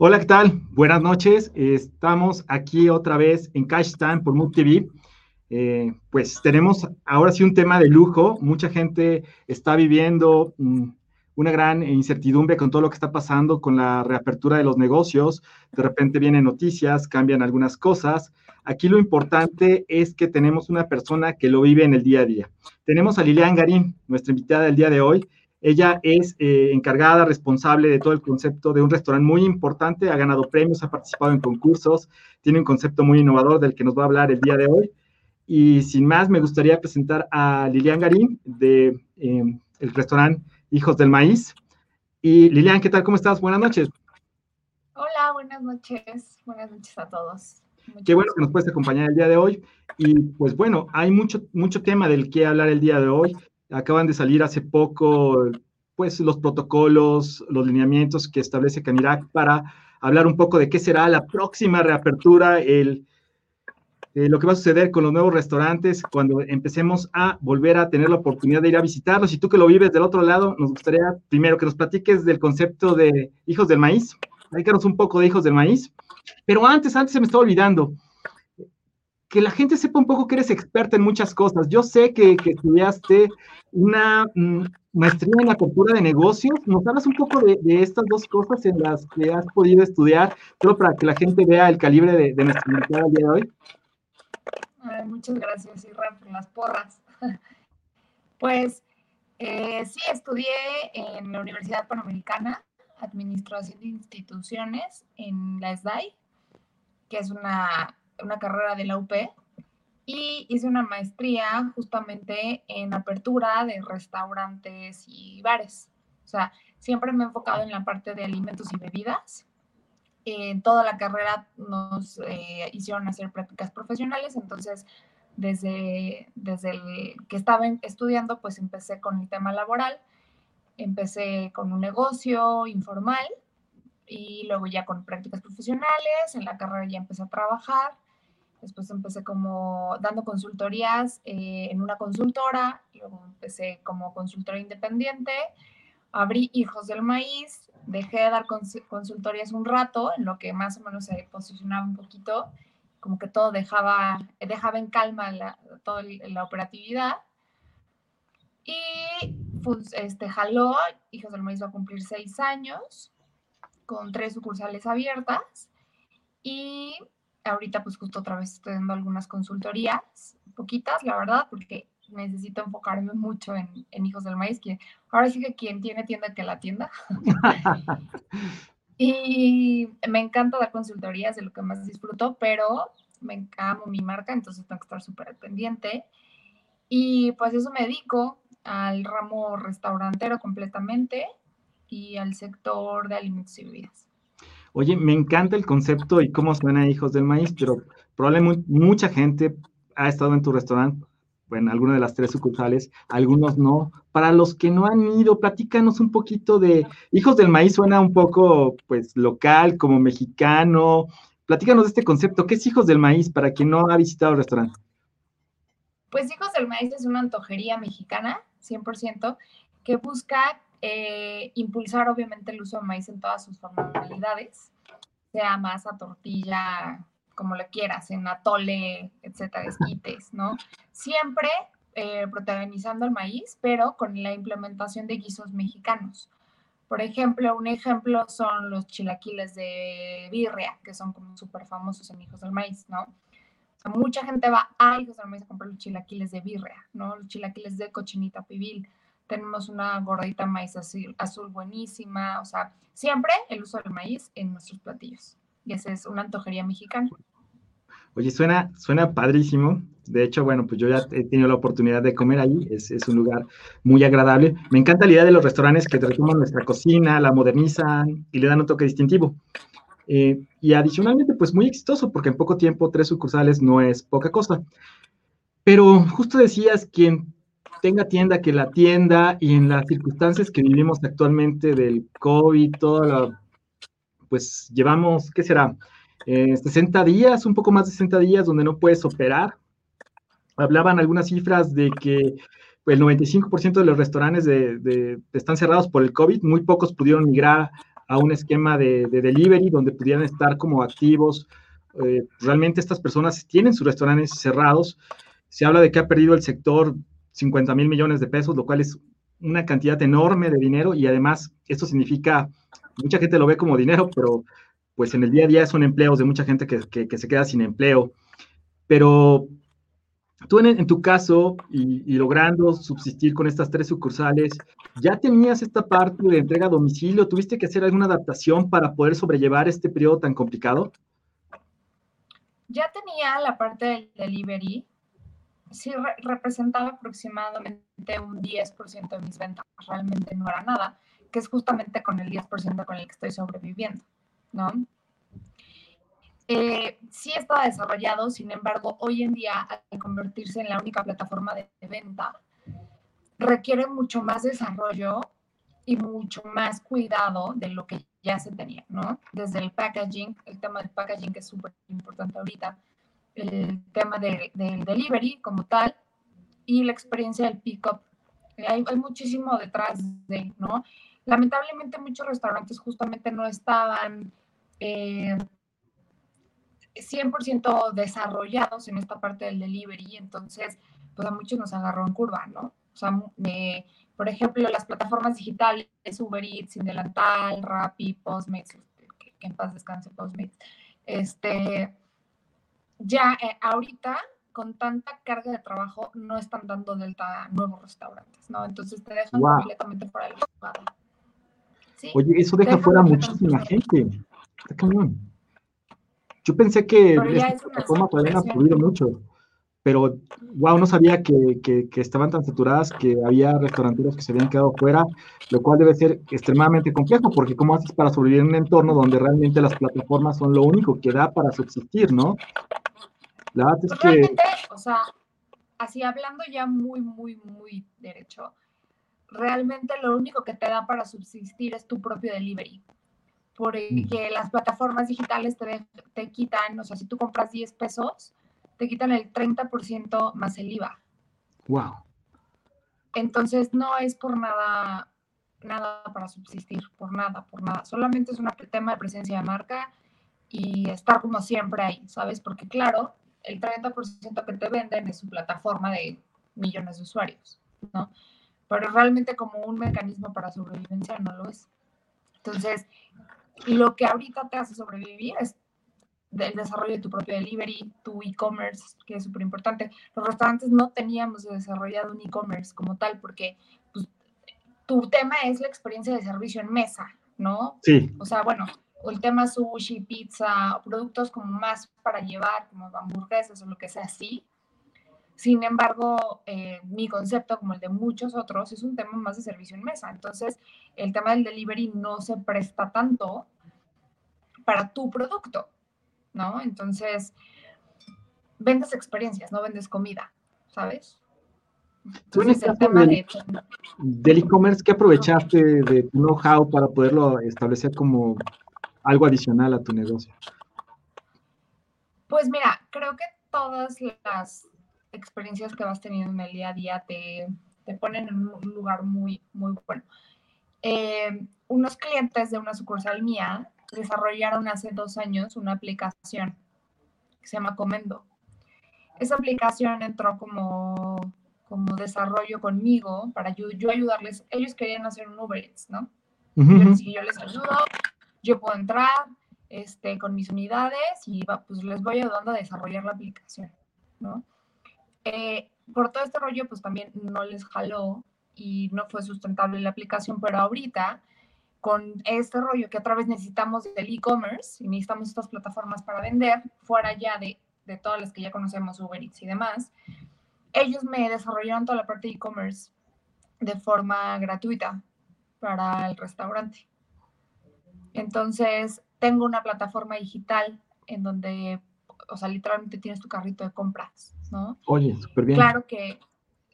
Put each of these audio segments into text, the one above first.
Hola, ¿qué tal? Buenas noches. Estamos aquí otra vez en Cash Time por Mood TV. Eh, pues tenemos ahora sí un tema de lujo. Mucha gente está viviendo mm, una gran incertidumbre con todo lo que está pasando con la reapertura de los negocios. De repente vienen noticias, cambian algunas cosas. Aquí lo importante es que tenemos una persona que lo vive en el día a día. Tenemos a Lilian Garín, nuestra invitada del día de hoy. Ella es eh, encargada, responsable de todo el concepto de un restaurante muy importante, ha ganado premios, ha participado en concursos, tiene un concepto muy innovador del que nos va a hablar el día de hoy. Y sin más, me gustaría presentar a Lilian Garín de eh, el restaurante Hijos del Maíz. Y Lilian, ¿qué tal? ¿Cómo estás? Buenas noches. Hola, buenas noches. Buenas noches a todos. Qué bueno que nos puedes acompañar el día de hoy. Y pues bueno, hay mucho, mucho tema del que hablar el día de hoy. Acaban de salir hace poco, pues, los protocolos, los lineamientos que establece Canirac para hablar un poco de qué será la próxima reapertura, el, eh, lo que va a suceder con los nuevos restaurantes cuando empecemos a volver a tener la oportunidad de ir a visitarlos. Y tú que lo vives del otro lado, nos gustaría primero que nos platiques del concepto de hijos del maíz. Platícanos un poco de hijos del maíz. Pero antes, antes se me estaba olvidando que la gente sepa un poco que eres experta en muchas cosas. Yo sé que, estudiaste una mm, maestría en la cultura de negocios. ¿Nos hablas un poco de, estas dos cosas en las que has podido estudiar, solo para que la gente vea el calibre de, nuestra invitada el día de hoy? muchas gracias, Irra, por las porras. Pues eh, sí, estudié en la Universidad Panamericana, Administración de Instituciones, en la SDAI, que es una una carrera de la UP y hice una maestría justamente en apertura de restaurantes y bares. O sea, siempre me he enfocado en la parte de alimentos y bebidas. En toda la carrera nos eh, hicieron hacer prácticas profesionales, entonces desde, desde el que estaba estudiando, pues empecé con el tema laboral. Empecé con un negocio informal y luego ya con prácticas profesionales. En la carrera ya empecé a trabajar Después empecé como dando consultorías eh, en una consultora, luego empecé como consultora independiente, abrí Hijos del Maíz, dejé de dar consultorías un rato, en lo que más o menos se posicionaba un poquito, como que todo dejaba, dejaba en calma la, toda la operatividad. Y pues, este, jaló, Hijos del Maíz va a cumplir seis años, con tres sucursales abiertas. Y ahorita pues justo otra vez estoy dando algunas consultorías, poquitas, la verdad, porque necesito enfocarme mucho en, Hijos del Maíz, que ahora sí que quien tiene tienda que la tienda. y me encanta dar consultorías, de lo que más disfruto, pero me amo mi marca, entonces tengo que estar súper pendiente. Y pues eso me dedico al ramo restaurantero completamente y al sector de alimentos y bebidas. Oye, me encanta el concepto y cómo suena Hijos del Maíz, pero probablemente mucha gente ha estado en tu restaurante, bueno, alguna de las tres sucursales, algunos no. Para los que no han ido, platícanos un poquito de Hijos del Maíz, suena un poco, pues, local, como mexicano. Platícanos de este concepto. ¿Qué es Hijos del Maíz para quien no ha visitado el restaurante? Pues Hijos del Maíz es una antojería mexicana, 100%, que busca eh, impulsar obviamente el uso de maíz en todas sus formalidades, sea masa, tortilla, como le quieras, en atole, etcétera, esquites, ¿no? Siempre eh, protagonizando el maíz, pero con la implementación de guisos mexicanos. Por ejemplo, un ejemplo son los chilaquiles de birria, que son como súper famosos en Hijos del Maíz, ¿no? mucha gente va a Hijos del Maíz a comprar los chilaquiles de birria, ¿no? Los chilaquiles de cochinita pibil tenemos una gordita maíz azul, azul, buenísima, o sea, siempre el uso del maíz en nuestros platillos. Y esa es una antojería mexicana. Oye, suena, suena padrísimo. De hecho, bueno, pues yo ya he tenido la oportunidad de comer ahí. Es, es un lugar muy agradable. Me encanta la idea de los restaurantes que retoman nuestra cocina, la modernizan y le dan un toque distintivo. Eh, y adicionalmente, pues muy exitoso, porque en poco tiempo tres sucursales no es poca cosa. Pero justo decías, quien tenga tienda, que la tienda y en las circunstancias que vivimos actualmente del COVID, toda pues llevamos, ¿qué será? 60 eh, días, un poco más de 60 días donde no puedes operar. Hablaban algunas cifras de que el 95% de los restaurantes de, están cerrados por el COVID, muy pocos pudieron migrar a un esquema de, delivery donde pudieran estar como activos. Eh, realmente estas personas tienen sus restaurantes cerrados. Se habla de que ha perdido el sector 50 mil millones de pesos, lo cual es una cantidad enorme de dinero y además esto significa, mucha gente lo ve como dinero, pero pues en el día a día son empleos de mucha gente que, se queda sin empleo. Pero tú en, tu caso y, logrando subsistir con estas tres sucursales, ¿ya tenías esta parte de entrega a domicilio? ¿Tuviste que hacer alguna adaptación para poder sobrellevar este periodo tan complicado? Ya tenía la parte del delivery, sí representaba aproximadamente un 10% de mis ventas, realmente no era nada, que es justamente con el 10% con el que estoy sobreviviendo, ¿no? Eh, sí está desarrollado, sin embargo, hoy en día, al convertirse en la única plataforma de venta, requiere mucho más desarrollo y mucho más cuidado de lo que ya se tenía, ¿no? Desde el packaging, el tema del packaging que es súper importante ahorita, el tema del delivery como tal y la experiencia del pick-up. Hay, hay, muchísimo detrás de, ¿no? Lamentablemente muchos restaurantes justamente no estaban eh, 100% desarrollados en esta parte del delivery, entonces pues a muchos nos agarró en curva, ¿no? O sea, por ejemplo, las plataformas digitales, Uber Eats, Indelantal, Rappi, Postmates, que, que en paz descanse Postmates, este, ya eh, ahorita con tanta carga de trabajo no están dando delta nuevos restaurantes, ¿no? Entonces te dejan completamente fuera de la jugada. Oye, eso deja fuera muchísima gente. Está cañón. Yo pensé que estas plataformas habían fluido mucho, pero wow, no sabía que, que, que, estaban tan saturadas que había restauranteros que se habían quedado fuera, lo cual debe ser extremadamente complejo, porque ¿cómo haces para sobrevivir en un entorno donde realmente las plataformas son lo único que da para subsistir, no? La verdad es que... o sea, así hablando ya muy, muy, muy derecho, realmente lo único que te da para subsistir es tu propio delivery. Porque las plataformas digitales te, te quitan, o sea, si tú compras 10 pesos, te quitan el 30% más el IVA. Wow. Entonces no es por nada, nada para subsistir, por nada, por nada. Solamente es un tema de presencia de marca y estar como siempre ahí, ¿sabes? Porque claro, el 30% que te venden es su plataforma de millones de usuarios, ¿no? Pero realmente como un mecanismo para sobrevivencia no lo es. Entonces, lo que ahorita te hace sobrevivir es el desarrollo de tu propio delivery, tu e-commerce, que es súper importante. Los restaurantes no teníamos desarrollado un e-commerce como tal, porque pues, tu tema es la experiencia de servicio en mesa, ¿no? Sí. O sea, bueno, o el tema sushi, pizza, productos como más para llevar, como hamburguesas o lo que sea así. Sin embargo, eh, mi concepto, como el de muchos otros, es un tema más de servicio en mesa. Entonces, el tema del delivery no se presta tanto para tu producto, ¿no? Entonces, vendes experiencias, no vendes comida, ¿sabes? Entonces, el tema del, del e-commerce, ¿qué aprovechaste de tu know-how para poderlo establecer como algo adicional a tu negocio? Pues mira, creo que todas las experiencias que vas teniendo en el día a día te, te ponen en un lugar muy, muy bueno. Eh, unos clientes de una sucursal mía desarrollaron hace dos años una aplicación que se llama Comendo. Esa aplicación entró como, como desarrollo conmigo para yo, yo ayudarles. Ellos querían hacer un Uber Eats, ¿no? yo, les, yo les ayudo, yo puedo entrar este, con mis unidades y pues les voy ayudando a desarrollar la aplicación, ¿no? Eh, por todo este rollo, pues también no les jaló y no fue sustentable la aplicación, pero ahorita con este rollo que otra vez necesitamos del e-commerce y necesitamos estas plataformas para vender, fuera ya de, de todas las que ya conocemos, Uber Eats y demás, ellos me desarrollaron toda la parte de e-commerce de forma gratuita para el restaurante. Entonces, tengo una plataforma digital en donde, o sea, literalmente tienes tu carrito de compras, ¿no? Oye, súper bien. Claro que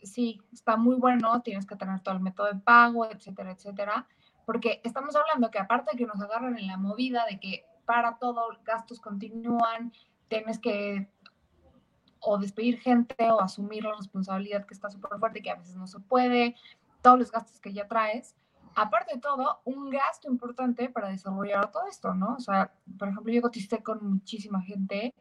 sí, está muy bueno, tienes que tener todo el método de pago, etcétera, etcétera, porque estamos hablando que aparte de que nos agarran en la movida de que para todo gastos continúan, tienes que o despedir gente o asumir la responsabilidad que está súper fuerte, que a veces no se puede, todos los gastos que ya traes, aparte de todo, un gasto importante para desarrollar todo esto, ¿no? O sea, por ejemplo, yo coticé con muchísima gente,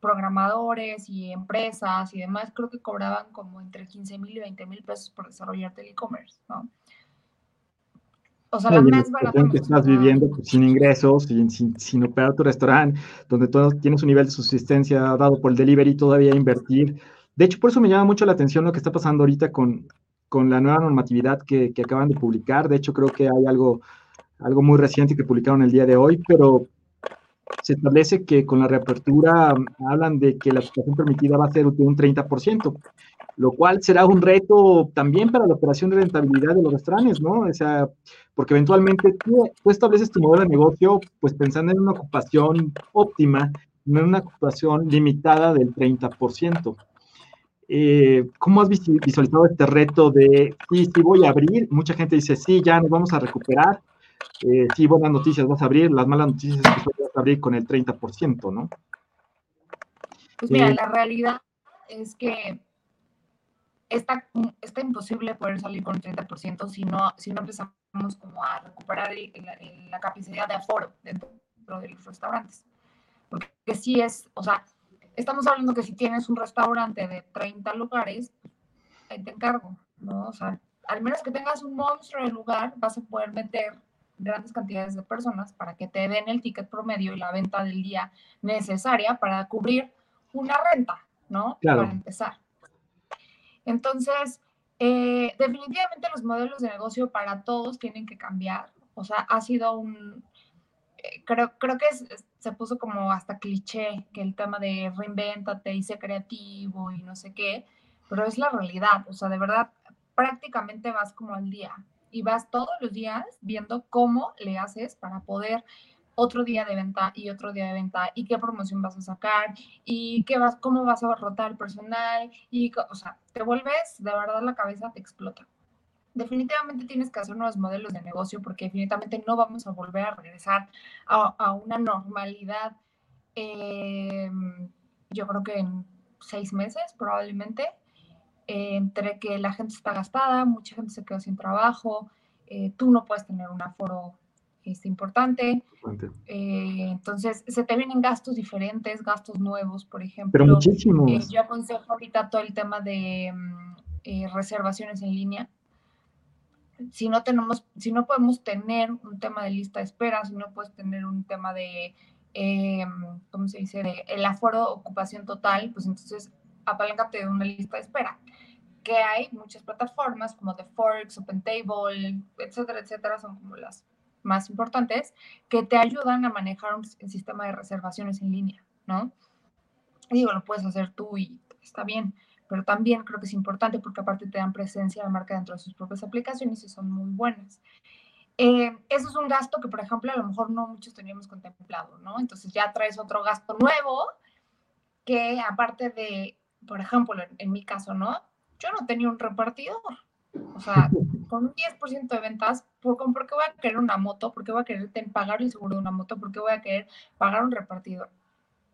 programadores y empresas y demás, creo que cobraban como entre 15 mil y 20 mil pesos por desarrollar el e-commerce, ¿no? O sea, la más barata. que estás viviendo pues, sin ingresos, sin, sin, sin, operar tu restaurante, donde tú tienes un nivel de subsistencia dado por el delivery, todavía invertir. De hecho, por eso me llama mucho la atención lo que está pasando ahorita con, con la nueva normatividad que, que, acaban de publicar. De hecho, creo que hay algo, algo muy reciente que publicaron el día de hoy, pero se establece que con la reapertura hablan de que la situación permitida va a ser de un 30% lo cual será un reto también para la operación de rentabilidad de los restaurantes, ¿no? O sea, porque eventualmente tú, estableces tu modelo de negocio pues pensando en una ocupación óptima, no en una ocupación limitada del 30%. Eh, ¿Cómo has visualizado este reto de, sí, sí voy a abrir? Mucha gente dice, sí, ya nos vamos a recuperar. Eh, sí, buenas noticias vas a abrir, las malas noticias es que vas a abrir con el 30%, ¿no? Pues mira, eh, la realidad es que está, está imposible poder salir con el 30% si no, si no empezamos como a recuperar la, capacidad de aforo dentro de los restaurantes. Porque si es, o sea, estamos hablando que si tienes un restaurante de 30 lugares, ahí te encargo, ¿no? O sea, al menos que tengas un monstruo de lugar, vas a poder meter grandes cantidades de personas para que te den el ticket promedio y la venta del día necesaria para cubrir una renta, ¿no? Claro. Para empezar. Entonces, eh, definitivamente los modelos de negocio para todos tienen que cambiar. O sea, ha sido un, eh, creo, creo que se puso como hasta cliché que el tema de reinventate y sé creativo y no sé qué, pero es la realidad. O sea, de verdad, prácticamente vas como al día y vas todos los días viendo cómo le haces para poder otro día de venta y otro día de venta y qué promoción vas a sacar y qué vas, cómo vas a rotar personal y, o sea, te vuelves, de verdad la cabeza te explota. Definitivamente tienes que hacer nuevos modelos de negocio porque definitivamente no vamos a volver a regresar a, una normalidad, em, yo creo que en seis meses probablemente, entre que la gente está gastada, mucha gente se quedó sin trabajo, eh, tú no puedes tener un aforo es importante. Eh, entonces, se te vienen gastos diferentes, gastos nuevos, por ejemplo. Pero muchísimos. Eh, yo aconsejo ahorita todo el tema de mm, eh, reservaciones en línea. Si no tenemos, si no podemos tener un tema de lista de espera, si no puedes tener un tema de, ¿cómo se dice?, de el aforo ocupación total, pues entonces apaláncate de una lista de espera que hay muchas plataformas como The Forex, OpenTable, etcétera, etcétera, son como las más importantes que te ayudan a manejar un, sistema de reservaciones en línea, ¿no? digo, lo puedes hacer tú y está bien, pero también creo que es importante porque aparte te dan presencia de marca dentro de sus propias aplicaciones y son muy buenas. Eh, eso es un gasto que, por ejemplo, a lo mejor no muchos teníamos contemplado, ¿no? Entonces ya traes otro gasto nuevo que aparte de, por ejemplo, en mi caso, ¿no? Yo no tenía un repartidor. O sea, con un 10% de ventas, ¿por, ¿por qué voy a querer una moto? ¿Por qué voy a querer pagar el seguro de una moto? ¿Por qué voy a querer pagar un repartidor?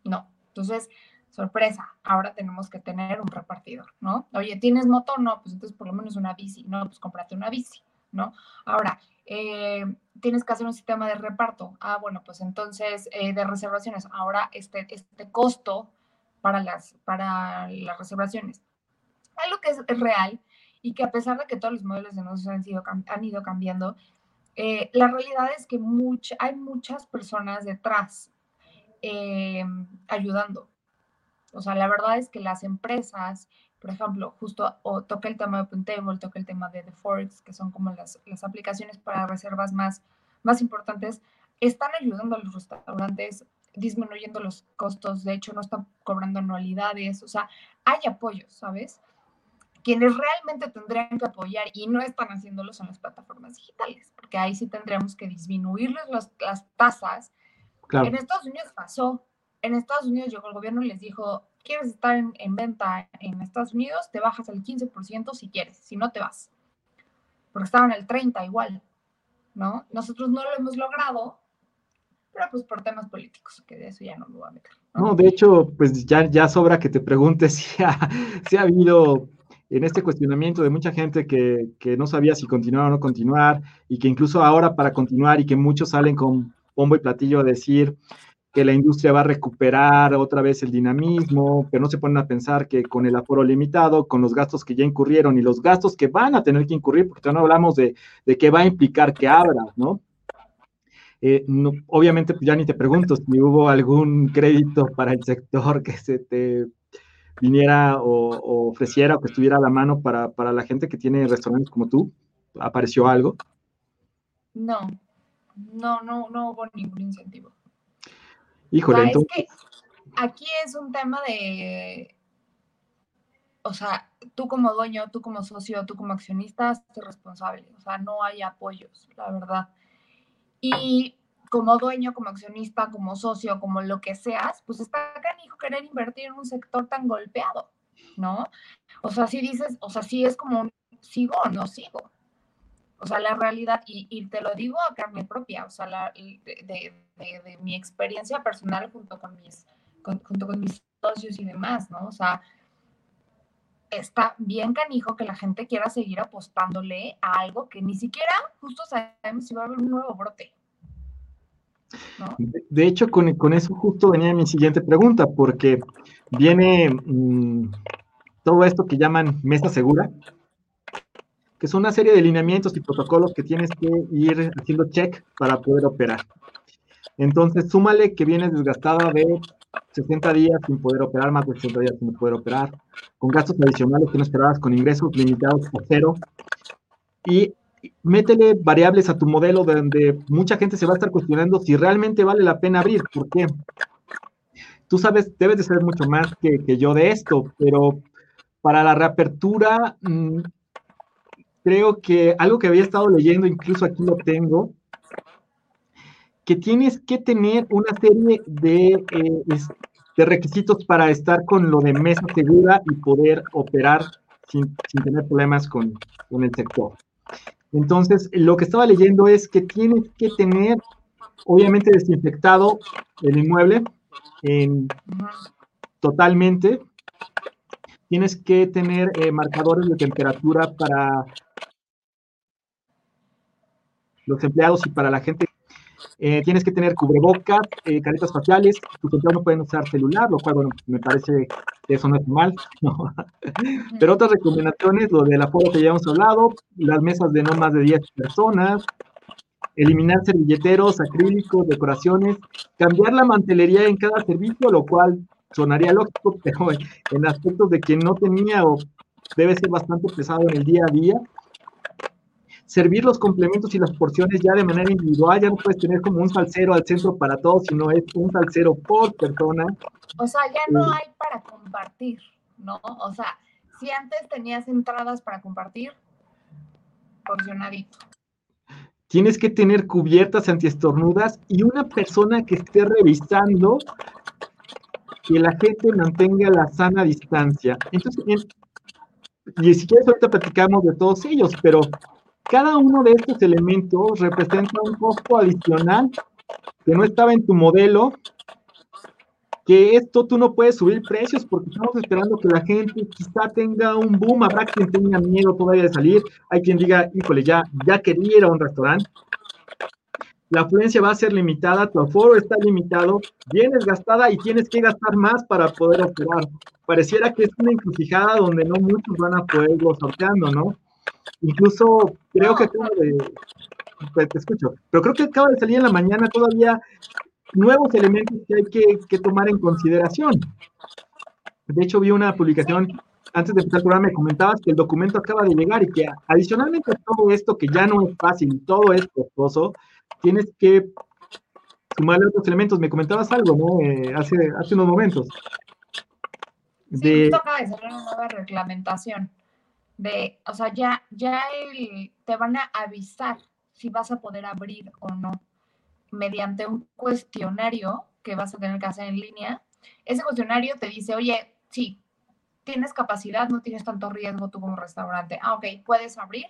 No. Entonces, sorpresa, ahora tenemos que tener un repartidor, ¿no? Oye, ¿tienes moto? No, pues entonces por lo menos una bici, no, pues cómprate una bici, ¿no? Ahora, eh, tienes que hacer un sistema de reparto. Ah, bueno, pues entonces eh, de reservaciones, ahora este, este costo para las, para las reservaciones. Algo que es real y que a pesar de que todos los modelos de negocios han, sido, han ido cambiando, eh, la realidad es que hay muchas personas detrás eh, ayudando. O sea, la verdad es que las empresas, por ejemplo, justo o toca el tema de OpenTable, toca el tema de The Forex, que son como las, las aplicaciones para reservas más, más importantes, están ayudando a los restaurantes disminuyendo los costos, de hecho no están cobrando anualidades, o sea, hay apoyos, ¿sabes? quienes realmente tendrían que apoyar y no están haciéndolo son las plataformas digitales, porque ahí sí tendríamos que disminuirles las, las tasas. En Estados Unidos pasó, en Estados Unidos llegó el gobierno y les dijo, quieres estar en, en venta en Estados Unidos, te bajas al 15% si quieres, si no te vas. Porque estaban al 30 igual, ¿no? Nosotros no lo hemos logrado, pero pues por temas políticos, que de eso ya no me voy a meter. No, de hecho, pues ya, ya sobra que te preguntes si ha, si ha habido en este cuestionamiento de mucha gente que, que, no sabía si continuar o no continuar, y que incluso ahora para continuar y que muchos salen con bombo y platillo a decir que la industria va a recuperar otra vez el dinamismo, pero no se ponen a pensar que con el aforo limitado, con los gastos que ya incurrieron y los gastos que van a tener que incurrir, porque no hablamos de, de qué va a implicar que abra, ¿no? Eh, obviamente, pues ya ni te pregunto si hubo algún crédito para el sector que se te viniera o, ofreciera o que estuviera a la mano para, para, la gente que tiene restaurantes como tú. ¿Apareció algo? No, no, no, no hubo ningún incentivo. Híjole, entonces... Es que aquí es un tema de, o sea, tú como dueño, tú como socio, tú como accionista, eres responsable. O sea, no hay apoyos, la verdad. Y como dueño, como accionista, como socio, como lo que seas, pues está canijo querer invertir en un sector tan golpeado, ¿no? O sea, si dices, o sea, sí es como, sigo o no sigo. O sea, la realidad, y, te lo digo a carne propia, o sea, la, de, de, mi experiencia personal junto con mis, junto con mis socios y demás, ¿no? O sea, está bien canijo que la gente quiera seguir apostándole a algo que ni siquiera justo sabemos si va a haber un nuevo brote. De, hecho, con, con, eso justo venía mi siguiente pregunta, porque viene mm, todo esto que llaman mesa segura, que son una serie de lineamientos y protocolos que tienes que ir haciendo check para poder operar. Entonces, súmale que vienes desgastada de 60 días sin poder operar, más de 60 días sin poder operar, con gastos adicionales que no esperabas, con ingresos limitados a cero. Y métele variables a tu modelo donde mucha gente se va a estar cuestionando si realmente vale la pena abrir. ¿Por qué? Tú sabes, debes de saber mucho más que, que yo de esto, pero para la reapertura mm, creo que algo que había estado leyendo, incluso aquí lo tengo, que tienes que tener una serie de, eh, de requisitos para estar con lo de mesa segura y poder operar sin, sin tener problemas con, con, el sector. Entonces, lo que estaba leyendo es que tienes que tener, obviamente, desinfectado el inmueble en, totalmente. Tienes que tener eh, marcadores de temperatura para los empleados y para la gente. Eh, tienes que tener cubrebocas, eh, caretas faciales, tus empleados no pueden usar celular, lo cual, bueno, me parece que eso no es mal. Pero otras recomendaciones, lo del aforo que ya hemos hablado, las mesas de no más de 10 personas, eliminar servilleteros, acrílicos, decoraciones, cambiar la mantelería en cada servicio, lo cual sonaría lógico, pero en aspectos de que no tenía o debe ser bastante pesado en el día a día, servir los complementos y las porciones ya de manera individual, ya no puedes tener como un salsero al centro para todos, sino es un salsero por persona. O sea, ya no hay para compartir, ¿no? O sea, si antes tenías entradas para compartir, porcionadito. Tienes que tener cubiertas antiestornudas y una persona que esté revisando que la gente mantenga la sana distancia. Entonces, y si quieres ahorita platicamos de todos ellos, pero cada uno de estos elementos representa un costo adicional que no estaba en tu modelo, que esto tú no puedes subir precios porque estamos esperando que la gente quizá tenga un boom, habrá quien tenga miedo todavía de salir, hay quien diga, híjole, ya, ya quería ir a un restaurante. La afluencia va a ser limitada, tu aforo está limitado, vienes gastada y tienes que gastar más para poder operar. Pareciera que es una encrucijada donde no muchos van a poder ir sorteando, ¿no? Incluso creo que acaba de. Te escucho, pero creo que acaba de salir en la mañana todavía nuevos elementos que hay que, que tomar en consideración. De hecho, vi una publicación antes de empezar el programa, me comentabas que el documento acaba de llegar y que adicionalmente a todo esto, que ya no es fácil, todo es costoso, tienes que sumarle otros elementos. Me comentabas algo, ¿no? Eh, hace, hace unos momentos. De... Sí, acaba de salir una nueva reglamentación de, o sea, ya, ya te van a avisar si vas a poder abrir o no mediante un cuestionario que vas a tener que hacer en línea. Ese cuestionario te dice, oye, sí, tienes capacidad, no tienes tanto riesgo tú como restaurante. Ah, ok, puedes abrir.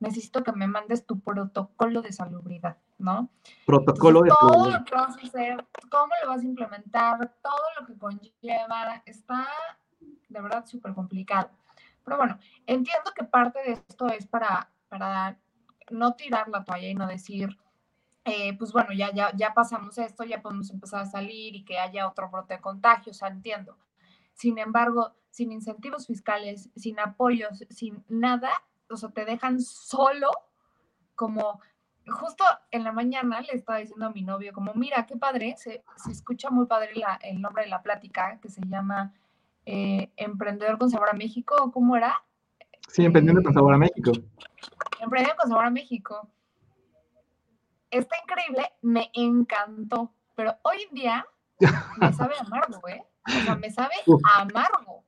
Necesito que me mandes tu protocolo de salubridad, ¿no? Protocolo de todo lo que vas a hacer, cómo lo vas a implementar, todo lo que conlleva, está de verdad súper complicado. Pero bueno, entiendo que parte de esto es para, para no tirar la toalla y no decir, eh, pues bueno, ya, ya, ya pasamos esto, ya podemos empezar a salir y que haya otro brote de contagio, entiendo. Sin embargo, sin incentivos fiscales, sin apoyos, sin nada, o sea, te dejan solo como justo en la mañana le estaba diciendo a mi novio, como, mira, qué padre, se, escucha muy padre el nombre de la plática, que se llama eh, Emprendedor con Sabor a México, ¿cómo era? Sí, Emprendedor con Sabor a México. Emprendedor con Sabor a México. Está increíble, me encantó, pero hoy en día me sabe amargo, ¿eh? O sea, me sabe amargo.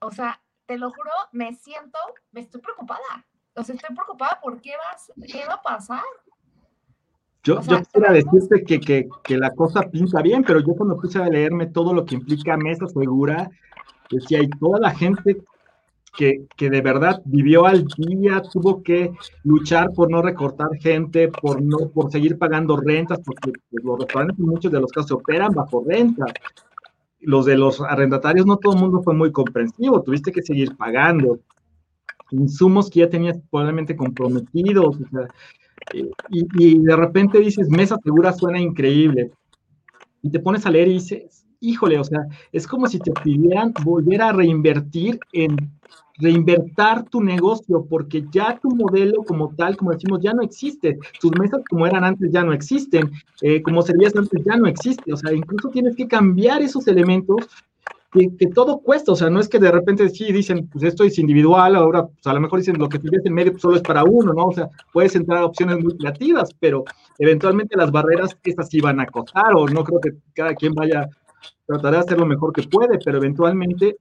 O sea, te lo juro, me siento, me estoy preocupada o sea, estoy preocupada por qué, vas, qué va a pasar. Yo, yo quisiera decirte que, que, que, la cosa pinta bien, pero yo cuando puse a leerme todo lo que implica mesa segura, decía, y toda la gente que, que, de verdad vivió al día, tuvo que luchar por no recortar gente, por no, por seguir pagando rentas, porque pues, los restaurantes en muchos de los casos operan bajo renta. Los de los arrendatarios no todo el mundo fue muy comprensivo, tuviste que seguir pagando insumos que ya tenías probablemente comprometidos, o sea, y, de repente dices, mesa segura suena increíble, y te pones a leer y dices, híjole, o sea, es como si te pidieran volver a reinvertir en reinvertir tu negocio, porque ya tu modelo como tal, como decimos, ya no existe. Tus mesas como eran antes ya no existen, eh, como servías antes ya no existe. O sea, incluso tienes que cambiar esos elementos que, todo cuesta, o sea, no es que de repente sí dicen, pues esto es individual, ahora pues a lo mejor dicen lo que tienes en medio pues, solo es para uno, ¿no? O sea, puedes entrar a opciones muy creativas, pero eventualmente las barreras estas sí van a costar, o no creo que cada quien vaya, tratar de hacer lo mejor que puede, pero eventualmente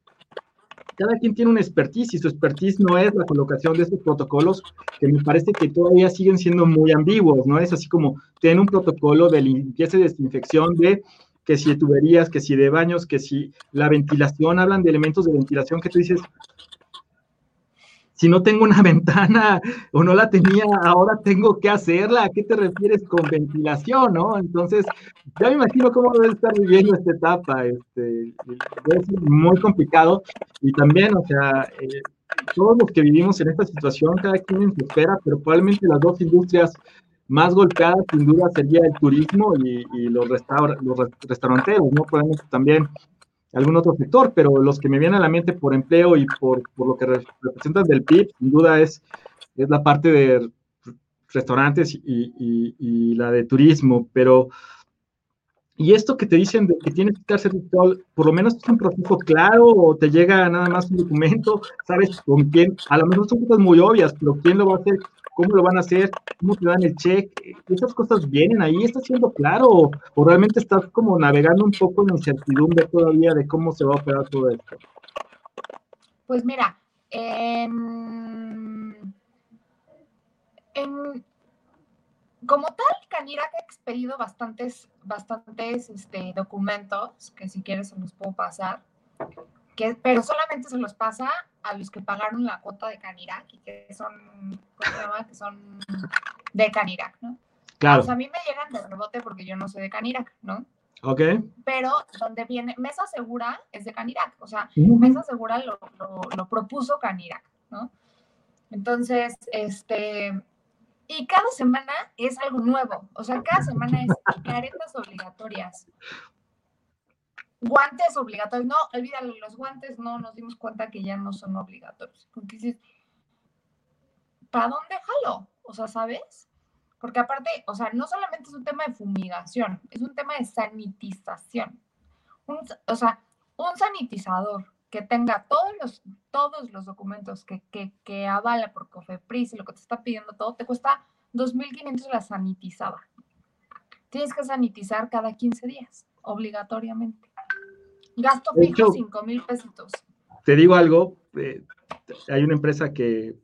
cada quien tiene una expertise y su expertise no es la colocación de estos protocolos que me parece que todavía siguen siendo muy ambiguos, ¿no? Es así como tiene un protocolo de limpieza y desinfección de que si de tuberías, que si de baños, que si la ventilación, hablan de elementos de ventilación que tú dices, si no tengo una ventana o no la tenía, ahora tengo que hacerla. ¿A qué te refieres con ventilación, no? Entonces, ya me imagino cómo debe estar viviendo esta etapa. Este, es muy complicado. Y también, o sea, eh, todos los que vivimos en esta situación, cada quien en su espera, pero probablemente las dos industrias más golpeada sin duda sería el turismo y, los, los restauranteros, ¿no? Probablemente también algún otro sector, pero los que me vienen a la mente por empleo y por, por lo que representan del PIB, sin duda es, es la parte de restaurantes y, y, la de turismo, pero y esto que te dicen de que tienes que estar certificado, por lo menos es un proceso claro o te llega nada más un documento, sabes con quién, a lo mejor son cosas muy obvias, pero quién lo va a hacer, cómo lo van a hacer, cómo te dan el check, esas cosas vienen ahí, está siendo claro o, realmente estás como navegando un poco en incertidumbre todavía de cómo se va a operar todo esto. Pues mira, en, en como tal, Canirac ha expedido bastantes, bastantes este, documentos que si quieres se los puedo pasar, que, pero solamente se los pasa a los que pagaron la cuota de Canirac y que son, ¿cómo se llama? Que son de Canirac, ¿no? Claro. a mí me llegan de rebote porque yo no soy de Canirac, ¿no? Ok. Pero donde viene, Mesa Segura es de Canirac, o sea, Mesa Segura lo, lo, lo propuso Canirac, ¿no? Entonces, este, y cada semana es algo nuevo. O sea, cada semana es caretas obligatorias. Guantes obligatorios. No, olvídalo, los guantes no nos dimos cuenta que ya no son obligatorios. Porque ¿para dónde jalo? O sea, ¿sabes? Porque aparte, o sea, no solamente es un tema de fumigación, es un tema de sanitización. o sea, un sanitizador que tenga todos los, todos los documentos que, que, que avala por COFEPRIS y lo que te está pidiendo todo, te cuesta 2.500 la sanitizada. Tienes que sanitizar cada 15 días, obligatoriamente. Gasto fijo, 5 mil pesitos. Te digo algo, eh, hay una empresa que,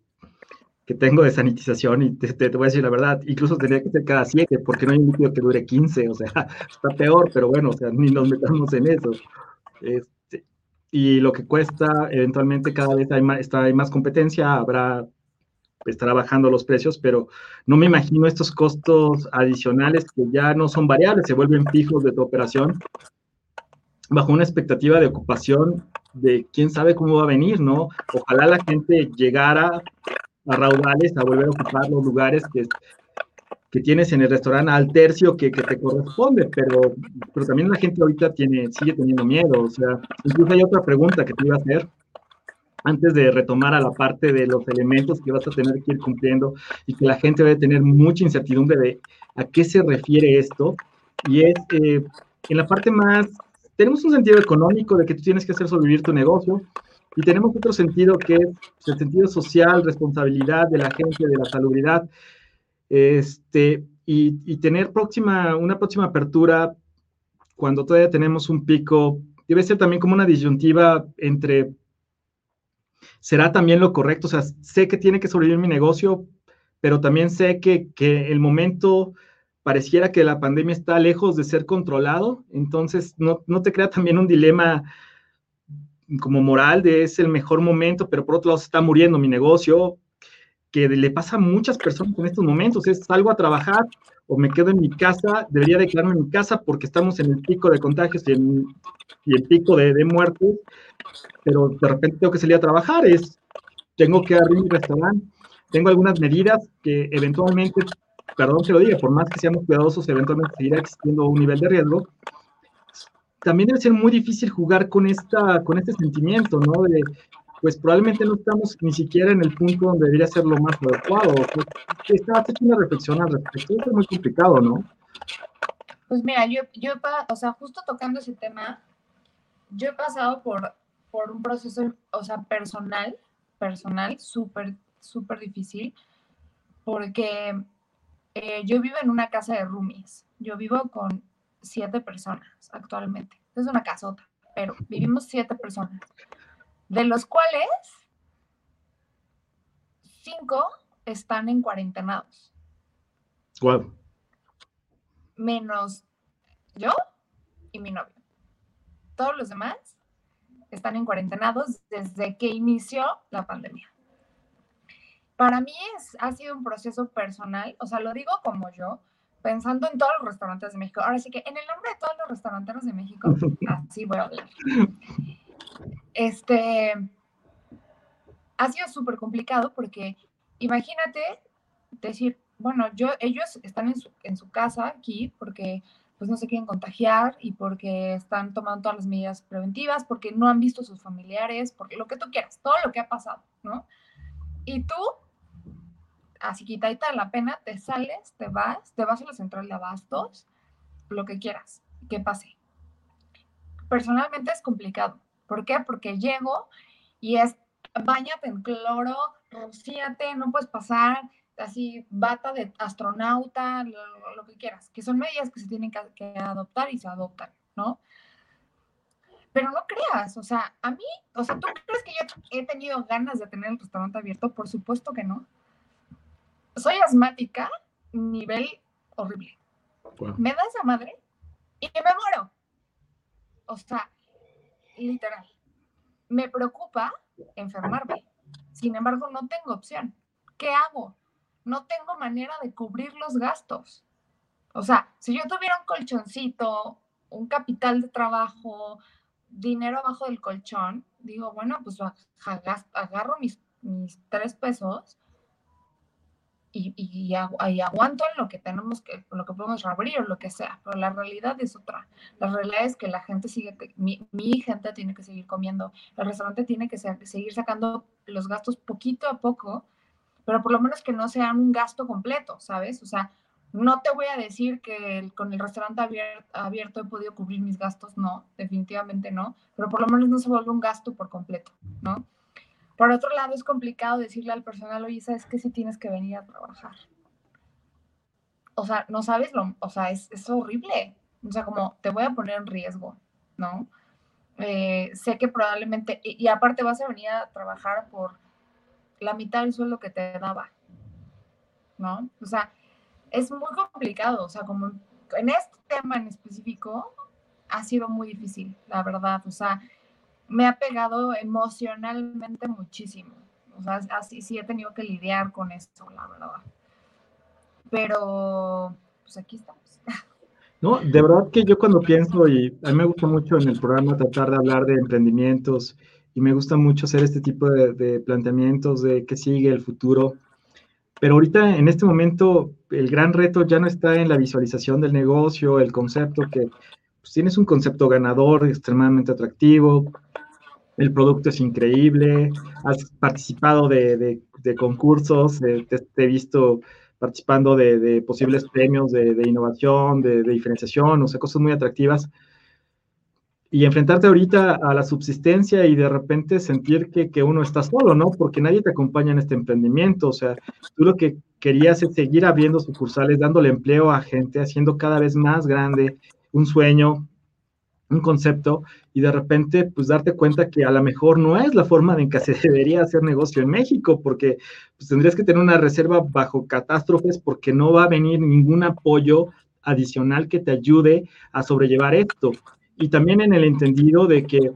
que tengo de sanitización y te, te, voy a decir la verdad, incluso tendría que ser cada 7 porque no hay un líquido que dure 15, o sea, está peor, pero bueno, o sea, ni nos metamos en eso. Es, y lo que cuesta, eventualmente cada vez hay más, está, hay más competencia, habrá, estará bajando los precios, pero no me imagino estos costos adicionales que ya no son variables, se vuelven fijos de tu operación, bajo una expectativa de ocupación de quién sabe cómo va a venir, ¿no? Ojalá la gente llegara a raudales a volver a ocupar los lugares que, que tienes en el restaurante al tercio que, que, te corresponde, pero, pero también la gente ahorita tiene, sigue teniendo miedo, o sea, incluso hay otra pregunta que te iba a hacer antes de retomar a la parte de los elementos que vas a tener que ir cumpliendo y que la gente va a tener mucha incertidumbre de a qué se refiere esto, y es eh, en la parte más, tenemos un sentido económico de que tú tienes que hacer sobrevivir tu negocio, y tenemos otro sentido que es el sentido social, responsabilidad de la gente, de la salubridad, este, y, y, tener próxima, una próxima apertura cuando todavía tenemos un pico, debe ser también como una disyuntiva entre, ¿será también lo correcto? O sea, sé que tiene que sobrevivir mi negocio, pero también sé que, que el momento pareciera que la pandemia está lejos de ser controlado, entonces no, no te crea también un dilema como moral de es el mejor momento, pero por otro lado se está muriendo mi negocio, que le pasa a muchas personas en estos momentos, es salgo a trabajar o me quedo en mi casa, debería de quedarme en mi casa porque estamos en el pico de contagios y, en, el pico de, de, muertes, pero de repente tengo que salir a trabajar, es, tengo que abrir mi restaurante, tengo algunas medidas que eventualmente, perdón que lo diga, por más que seamos cuidadosos, eventualmente seguirá existiendo un nivel de riesgo, también debe ser muy difícil jugar con, esta, con este sentimiento, ¿no? De, pues probablemente no estamos ni siquiera en el punto donde debería ser lo más adecuado. Pues, está hecho una reflexión al respecto, es muy complicado, ¿no? Pues mira, yo, yo, o sea, justo tocando ese tema, yo he pasado por, por un proceso, o sea, personal, personal, súper, súper difícil, porque eh, yo vivo en una casa de roomies. Yo vivo con siete personas actualmente. Es una casota, pero vivimos siete personas, de los cuales cinco están en cuarentenados. Wow. Menos yo y mi novio. Todos los demás están en cuarentenados desde que inició la pandemia. Para mí es, ha sido un proceso personal, o sea, lo digo como yo, pensando en todos los restaurantes de México. Ahora sí que en el nombre de todos los restauranteros de México, así voy a hablar. Este, ha sido súper complicado porque imagínate decir, bueno, yo, ellos están en su, casa aquí porque pues no se quieren contagiar y porque están tomando todas las medidas preventivas, porque no han visto a sus familiares, porque lo que tú quieras, todo lo que ha pasado, ¿no? Y tú así quitadita la pena, te sales, te vas, te vas a la central de abastos, lo que quieras, que pase. Personalmente es complicado. ¿Por qué? Porque llego y es, bañate en cloro, rocíate, no puedes pasar, así, bata de astronauta, lo, que quieras, que son medidas que se tienen que, que adoptar y se adoptan, ¿no? pero no creas, o sea, a mí, o sea, ¿tú crees que yo he tenido ganas de tener el restaurante abierto? Por supuesto que no soy asmática, nivel horrible. Me da esa madre y me muero. O sea, literal. Me preocupa enfermarme. Sin embargo, no tengo opción. ¿Qué hago? No tengo manera de cubrir los gastos. O sea, si yo tuviera un colchoncito, un capital de trabajo, dinero abajo del colchón, digo, bueno, pues agarro mis, mis tres pesos y, y, aguanto lo que tenemos que, lo que podemos abrir o lo que sea, pero la realidad es otra. La realidad es que la gente sigue, mi, mi gente tiene que seguir comiendo, el restaurante tiene que seguir sacando los gastos poquito a poco, pero por lo menos que no sean un gasto completo, ¿sabes? O sea, no te voy a decir que con el restaurante abierto, abierto he podido cubrir mis gastos, no, definitivamente no, pero por lo menos no se vuelve un gasto por completo, ¿no? Por otro lado, es complicado decirle al personal, oye, ¿sabes qué? Si tienes que venir a trabajar. O sea, no sabes lo, o sea, es, horrible. O sea, como te voy a poner en riesgo, ¿no? Eh, sé que probablemente, y, aparte vas a venir a trabajar por la mitad del sueldo que te daba, ¿no? O sea, es muy complicado, o sea, como en este tema en específico ha sido muy difícil, la verdad, o sea, me ha pegado emocionalmente muchísimo. O sea, así sí he tenido que lidiar con esto, la verdad. Pero, pues aquí estamos. No, de verdad que yo cuando pienso, y a mí me gusta mucho en el programa tratar de hablar de emprendimientos, y me gusta mucho hacer este tipo de, planteamientos de qué sigue el futuro. Pero ahorita, en este momento, el gran reto ya no está en la visualización del negocio, el concepto que pues, tienes un concepto ganador, extremadamente atractivo, el producto es increíble, has participado de, concursos, te, he visto participando de, posibles premios de, innovación, de, diferenciación, o sea, cosas muy atractivas. Y enfrentarte ahorita a la subsistencia y de repente sentir que, que, uno está solo, ¿no? Porque nadie te acompaña en este emprendimiento. O sea, tú lo que querías es seguir abriendo sucursales, dándole empleo a gente, haciendo cada vez más grande un sueño, un concepto y de repente pues darte cuenta que a lo mejor no es la forma en que se debería hacer negocio en México, porque pues, tendrías que tener una reserva bajo catástrofes porque no va a venir ningún apoyo adicional que te ayude a sobrellevar esto. Y también en el entendido de que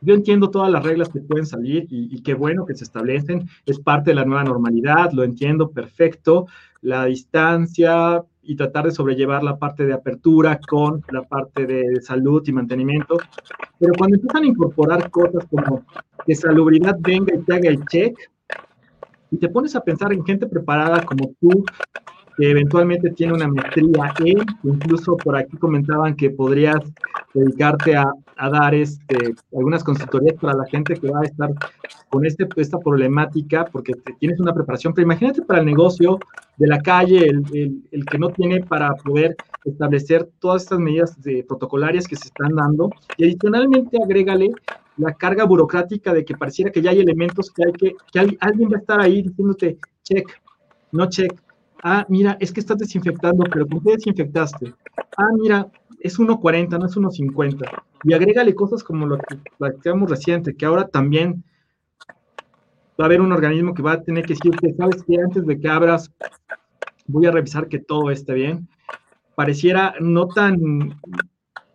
yo entiendo todas las reglas que pueden salir y, y, qué bueno que se establecen, es parte de la nueva normalidad, lo entiendo perfecto, la distancia, y tratar de sobrellevar la parte de apertura con la parte de salud y mantenimiento. Pero cuando empiezan a incorporar cosas como que salubridad venga y te haga el check, y te pones a pensar en gente preparada como tú, que eventualmente tiene una maestría en, incluso por aquí comentaban que podrías dedicarte a, a dar este, algunas consultorías para la gente que va a estar con este, esta problemática, porque tienes una preparación, pero imagínate para el negocio de la calle, el, el, el, que no tiene para poder establecer todas estas medidas de protocolarias que se están dando, y adicionalmente agrégale la carga burocrática de que pareciera que ya hay elementos que hay que, que alguien va a estar ahí diciéndote, check, no check, Ah, mira, es que estás desinfectando, pero ¿por qué desinfectaste? Ah, mira, es 1.40, no es 1.50. Y agrégale cosas como lo que platicamos reciente, que ahora también va a haber un organismo que va a tener que decirte, ¿sabes qué? Antes de que abras, voy a revisar que todo esté bien. Pareciera no tan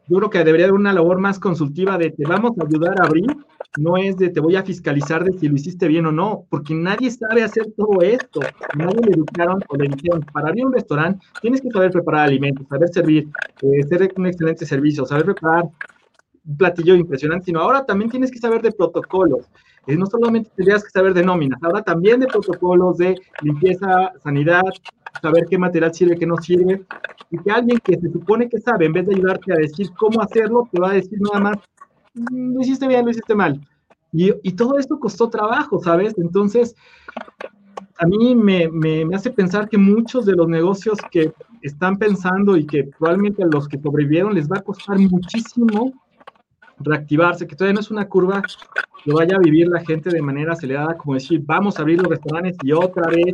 yo creo que debería haber una labor más consultiva de te vamos a ayudar a abrir, no es de te voy a fiscalizar de si lo hiciste bien o no, porque nadie sabe hacer todo esto. Nadie le educaron o le dijeron, para abrir un restaurante tienes que saber preparar alimentos, saber servir, eh, ser un excelente servicio, saber preparar un platillo impresionante, sino ahora también tienes que saber de protocolos. Eh, no solamente tendrías que saber de nóminas, ahora también de protocolos de limpieza, sanidad, saber qué material sirve, qué no sirve, y que alguien que se supone que sabe, en vez de ayudarte a decir cómo hacerlo, te va a decir nada más, lo hiciste bien, lo hiciste mal. Y, todo esto costó trabajo, ¿sabes? Entonces, a mí me, hace pensar que muchos de los negocios que están pensando y que probablemente a los que sobrevivieron les va a costar muchísimo reactivarse, que todavía no es una curva que vaya a vivir la gente de manera acelerada, como decir, vamos a abrir los restaurantes y otra vez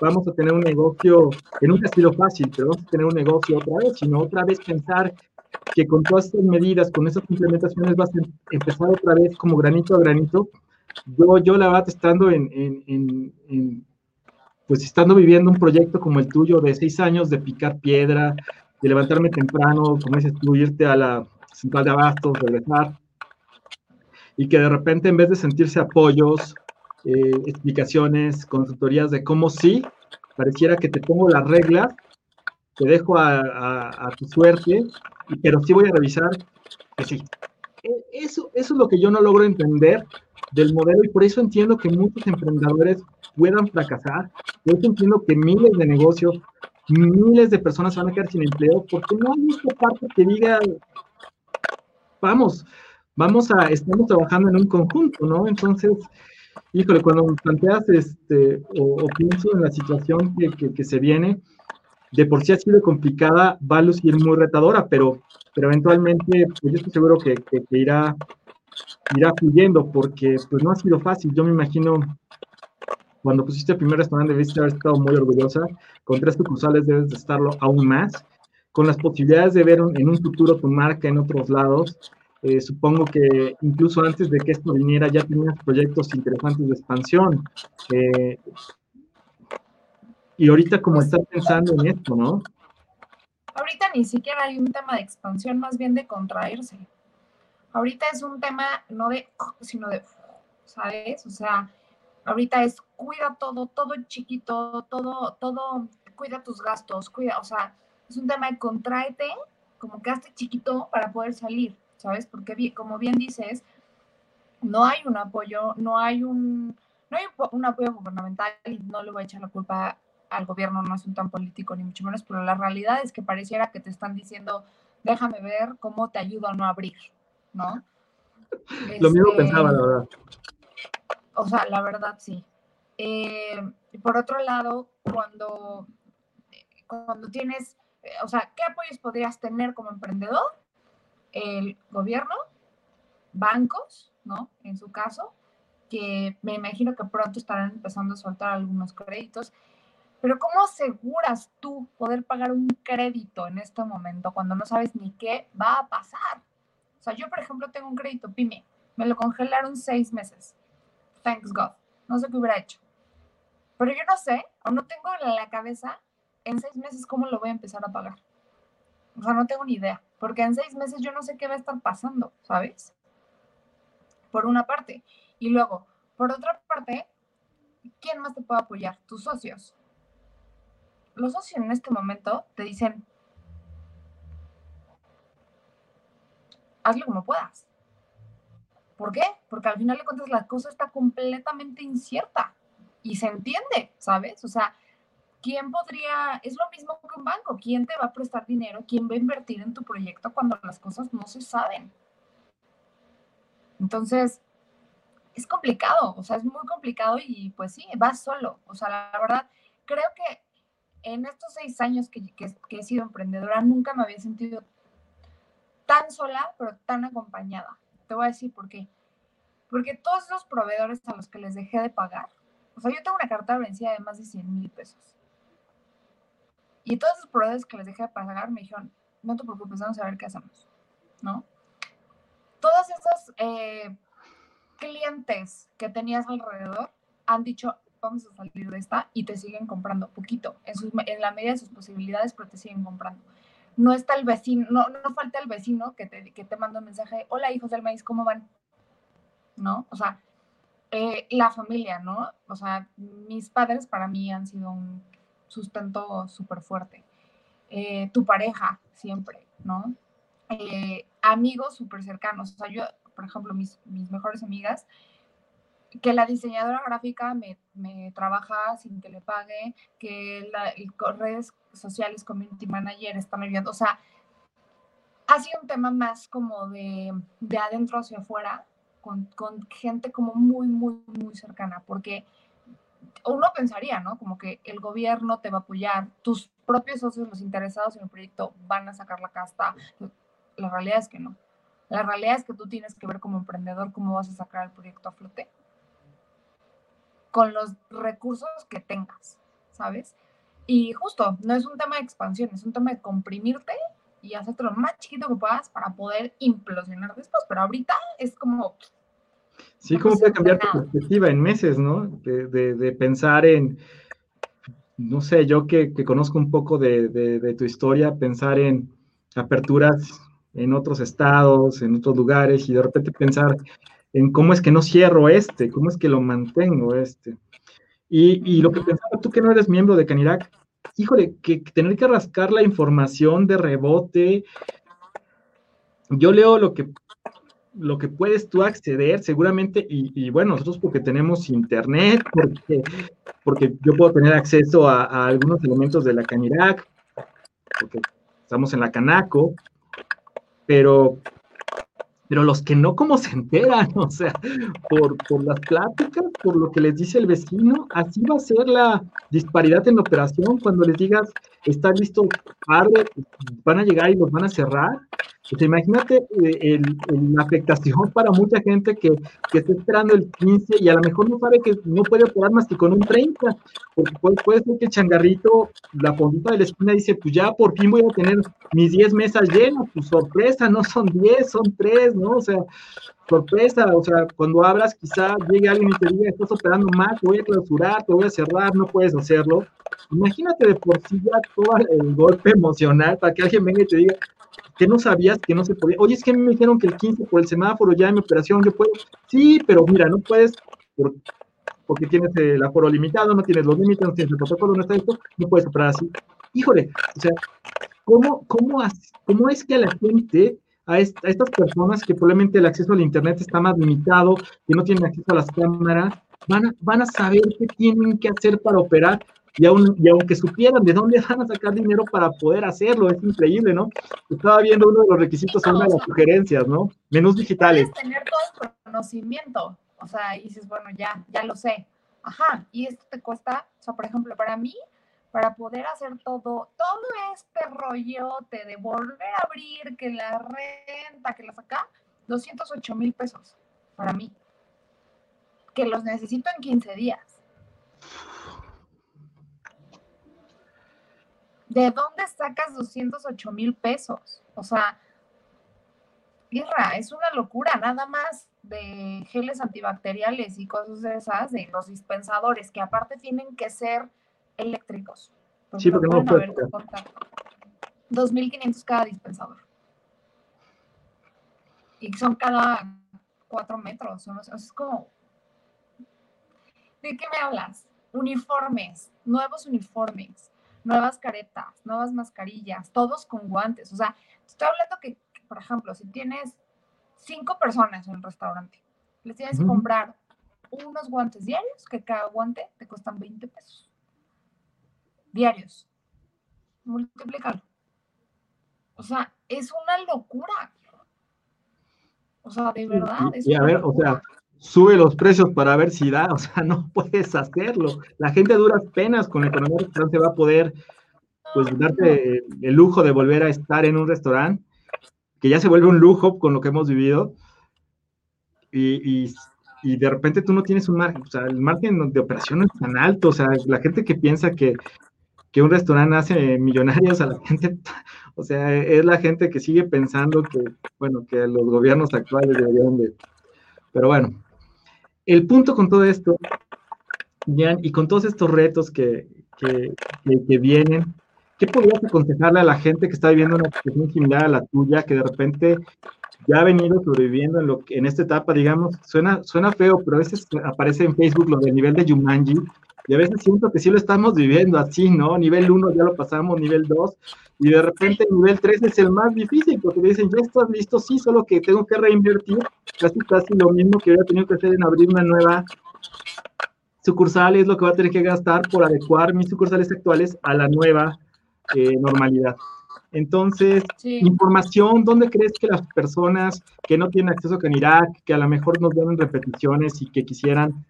vamos a tener un negocio, que nunca ha fácil, pero vamos a tener un negocio otra vez, sino otra vez pensar que con todas estas medidas, con estas implementaciones, vas a empezar otra vez como granito a granito. Yo, yo la verdad, estando en, en, en, pues estando viviendo un proyecto como el tuyo de seis años de picar piedra, de levantarme temprano, como dices tú, irte a la central de abastos, regresar, y que de repente en vez de sentirse apoyos, eh, explicaciones, consultorías de cómo sí, pareciera que te pongo las reglas, te dejo a, tu suerte, pero sí voy a revisar que sí. E, eso, eso es lo que yo no logro entender del modelo y por eso entiendo que muchos emprendedores puedan fracasar, por eso entiendo que miles de negocios, miles de personas van a quedar sin empleo, porque no hay esta parte que diga, vamos, vamos a, estamos trabajando en un conjunto, ¿no? Entonces, híjole, cuando planteas este, o, pienso en la situación que, que, se viene, de por sí ha sido complicada, va a lucir muy retadora, pero, pero eventualmente, pues yo estoy seguro que, que, irá, irá fluyendo, porque pues no ha sido fácil. Yo me imagino, cuando pusiste el primer restaurante, debiste haber estado muy orgullosa. Con tres sucursales debes de estarlo aún más. Con las posibilidades de ver en un futuro tu marca en otros lados, eh, supongo que incluso antes de que esto viniera ya tenías proyectos interesantes de expansión. Eh, y ahorita como estás pensando en esto, ¿no? Ahorita ni siquiera hay un tema de expansión, más bien de contraerse. Ahorita es un tema no de, sino de, ¿sabes? O sea, ahorita es cuida todo, todo chiquito, todo, todo, cuida tus gastos, cuida, o sea, es un tema de contráete, como que hazte chiquito para poder salir, ¿sabes? Porque como bien dices, no hay un apoyo, no hay un, no hay un apoyo gubernamental y no le voy a echar la culpa al gobierno, no es un tan político ni mucho menos, pero la realidad es que pareciera que te están diciendo, déjame ver cómo te ayudo a no abrir, ¿no? Lo mismo este, pensaba, la verdad. O sea, la verdad sí. Eh, por otro lado, cuando, cuando tienes, eh, o sea, ¿qué apoyos podrías tener como emprendedor? El gobierno, bancos, ¿no? En su caso, que me imagino que pronto estarán empezando a soltar algunos créditos. Pero ¿cómo aseguras tú poder pagar un crédito en este momento cuando no sabes ni qué va a pasar? O sea, yo, por ejemplo, tengo un crédito PYME, me lo congelaron seis meses. Thanks God. No sé qué hubiera hecho. Pero yo no sé, o no tengo en la cabeza en seis meses cómo lo voy a empezar a pagar. O sea, no tengo ni idea, porque en seis meses yo no sé qué va a estar pasando, ¿sabes? Por una parte. Y luego, por otra parte, ¿quién más te puede apoyar? Tus socios. Los socios en este momento te dicen, hazlo como puedas. ¿Por qué? Porque al final de cuentas la cosa está completamente incierta y se entiende, ¿sabes? O sea, ¿quién podría, es lo mismo que un banco, ¿quién te va a prestar dinero? ¿Quién va a invertir en tu proyecto cuando las cosas no se saben? Entonces, es complicado, o sea, es muy complicado y pues sí, vas solo. O sea, la verdad, creo que en estos seis años que, que he sido emprendedora, nunca me había sentido tan sola, pero tan acompañada. Te voy a decir por qué. Porque todos esos proveedores a los que les dejé de pagar, o sea, yo tengo una carta vencida de más de 100 mil pesos. Y todos esos proveedores que les dejé de pagar me dijeron, no te preocupes, vamos a ver qué hacemos, ¿no? Todos esos eh, clientes que tenías alrededor han dicho, vamos a salir de esta y te siguen comprando poquito, en, en la medida de sus posibilidades, pero te siguen comprando. No está el vecino, no, no falta el vecino que te, que te manda un mensaje, hola hijos del maíz, ¿cómo van? ¿No? O sea, eh, la familia, ¿no? O sea, mis padres para mí han sido un sustento súper fuerte. Eh, tu pareja, siempre, ¿no? Eh, amigos súper cercanos. O sea, yo, por ejemplo, mis, mis mejores amigas, que la diseñadora gráfica me, me, trabaja sin que le pague, que la, redes sociales, community manager están ayudando. O sea, ha sido un tema más como de, de adentro hacia afuera, con, gente como muy, muy, muy cercana, porque uno pensaría, ¿no? Como que el gobierno te va a apoyar, tus propios socios, los interesados en el proyecto, van a sacar la casta. La realidad es que no. La realidad es que tú tienes que ver como emprendedor cómo vas a sacar el proyecto a flote con los recursos que tengas, ¿sabes? Y justo, no es un tema de expansión, es un tema de comprimirte y hacerte lo más chiquito que puedas para poder implosionar después. Pero ahorita es como Sí, cómo puede cambiar tu perspectiva en meses, ¿no? De, pensar en, no sé, yo que, conozco un poco de, tu historia, pensar en aperturas en otros estados, en otros lugares, y de repente pensar en cómo es que no cierro este, cómo es que lo mantengo este. Y, lo que pensaba tú que no eres miembro de Canirac, híjole, que tener que rascar la información de rebote. Yo leo lo que lo que puedes tú acceder seguramente, y, bueno, nosotros porque tenemos internet, porque, porque yo puedo tener acceso a, algunos elementos de la Canirac, porque estamos en la Canaco, pero, pero los que no, ¿cómo se enteran? O sea, por, por las pláticas, por lo que les dice el vecino, así va a ser la disparidad en la operación cuando les digas, está listo, abre, van a llegar y los van a cerrar. Pues imagínate eh, la afectación para mucha gente que, que, está esperando el 15 y a lo mejor no sabe que no puede operar más que con un 30, porque puede, ser que el changarrito, la puntita de la esquina dice, pues ya por fin voy a tener mis 10 mesas llenas, pues sorpresa, no son 10, son 3, ¿no? O sea, sorpresa, o sea, cuando abras quizá llegue alguien y te diga, estás operando más, te voy a clausurar, te voy a cerrar, no puedes hacerlo. Imagínate de por sí ya todo el golpe emocional para que alguien venga y te diga, que no sabías que no se podía. Oye, es que me dijeron que el 15 por el semáforo ya en mi operación yo puedo. Sí, pero mira, no puedes porque tienes el aforo limitado, no tienes los límites, no tienes el protocolo, no está esto, no puedes operar así. Híjole, o sea, ¿cómo, cómo, cómo es que a la gente a, estas personas que probablemente el acceso al Internet está más limitado, que no tienen acceso a las cámaras, van a, van a saber qué tienen que hacer para operar y, y aunque supieran de dónde van a sacar dinero para poder hacerlo, es increíble, ¿no? Estaba viendo uno de los requisitos, una de las sugerencias, ¿no? Menús digitales. Tener todo el conocimiento, o sea, y dices, bueno, ya, ya lo sé. Ajá, y esto te cuesta, o sea, por ejemplo, para mí, para poder hacer todo, todo este rollote de volver a abrir, que la renta, que la saca, 208 mil pesos para mí. Que los necesito en 15 días. ¿De dónde sacas 208 mil pesos? O sea, Irra, es una locura, nada más de geles antibacteriales y cosas de esas, de los dispensadores, que aparte tienen que ser eléctricos. Sí, porque no puede 2.500 cada dispensador. Y son cada cuatro metros. es como... ¿De qué me hablas? Uniformes, nuevos uniformes nuevas caretas, nuevas mascarillas, todos con guantes. O sea, estoy hablando que, por ejemplo, si tienes cinco personas en un restaurante, les tienes que comprar unos guantes diarios, que cada guante te cuestan 20 pesos. Diarios. Multiplícalo. O sea, es una locura. O sea, de verdad. y, a ver, o sea, sube los precios para ver si da, o sea, no puedes hacerlo. La gente a duras penas con la economía del restaurante va a poder, pues, darte el lujo de volver a estar en un restaurante, que ya se vuelve un lujo con lo que hemos vivido, y, de repente tú no tienes un margen, o sea, el margen de operación es tan alto, o sea, la gente que piensa que, que un restaurante hace millonarios a la gente, o sea, es la gente que sigue pensando que, bueno, que los gobiernos actuales deberían de... Pero bueno, el punto con todo esto, Jan, y con todos estos retos que, que, vienen, ¿qué podrías aconsejarle a la gente que está viviendo una situación similar a la tuya, que de repente ya ha venido sobreviviendo en, lo, en esta etapa, digamos, suena, suena feo, pero a veces aparece en Facebook lo del nivel de Jumanji, y a veces siento que sí lo estamos viviendo así, ¿no? Nivel 1 ya lo pasamos, nivel 2, y de repente el nivel 3 es el más difícil, porque dicen, ya estás listo, sí, solo que tengo que reinvertir, casi casi lo mismo que hubiera tenido que hacer en abrir una nueva sucursal, es lo que va a tener que gastar por adecuar mis sucursales actuales a la nueva eh, normalidad. Entonces, información, ¿dónde crees que las personas que no tienen acceso a Canirac, que a lo mejor nos dan repeticiones y que quisieran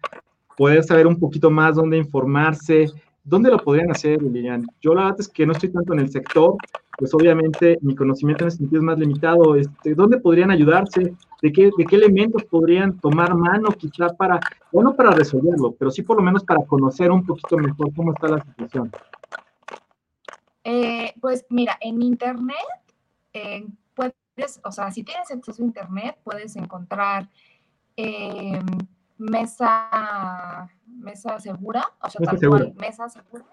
poder saber un poquito más dónde informarse. ¿Dónde lo podrían hacer, Lilian? Yo la verdad es que no estoy tanto en el sector, pues obviamente mi conocimiento en ese sentido es más limitado. Este, ¿Dónde podrían ayudarse? ¿De qué, ¿De qué elementos podrían tomar mano quizá para, o no para resolverlo, pero sí por lo menos para conocer un poquito mejor cómo está la situación? Eh, pues mira, en Internet eh, puedes, o sea, si tienes acceso a Internet, puedes encontrar... Eh, mesa, mesa segura, o sea, tal cual, mesa segura,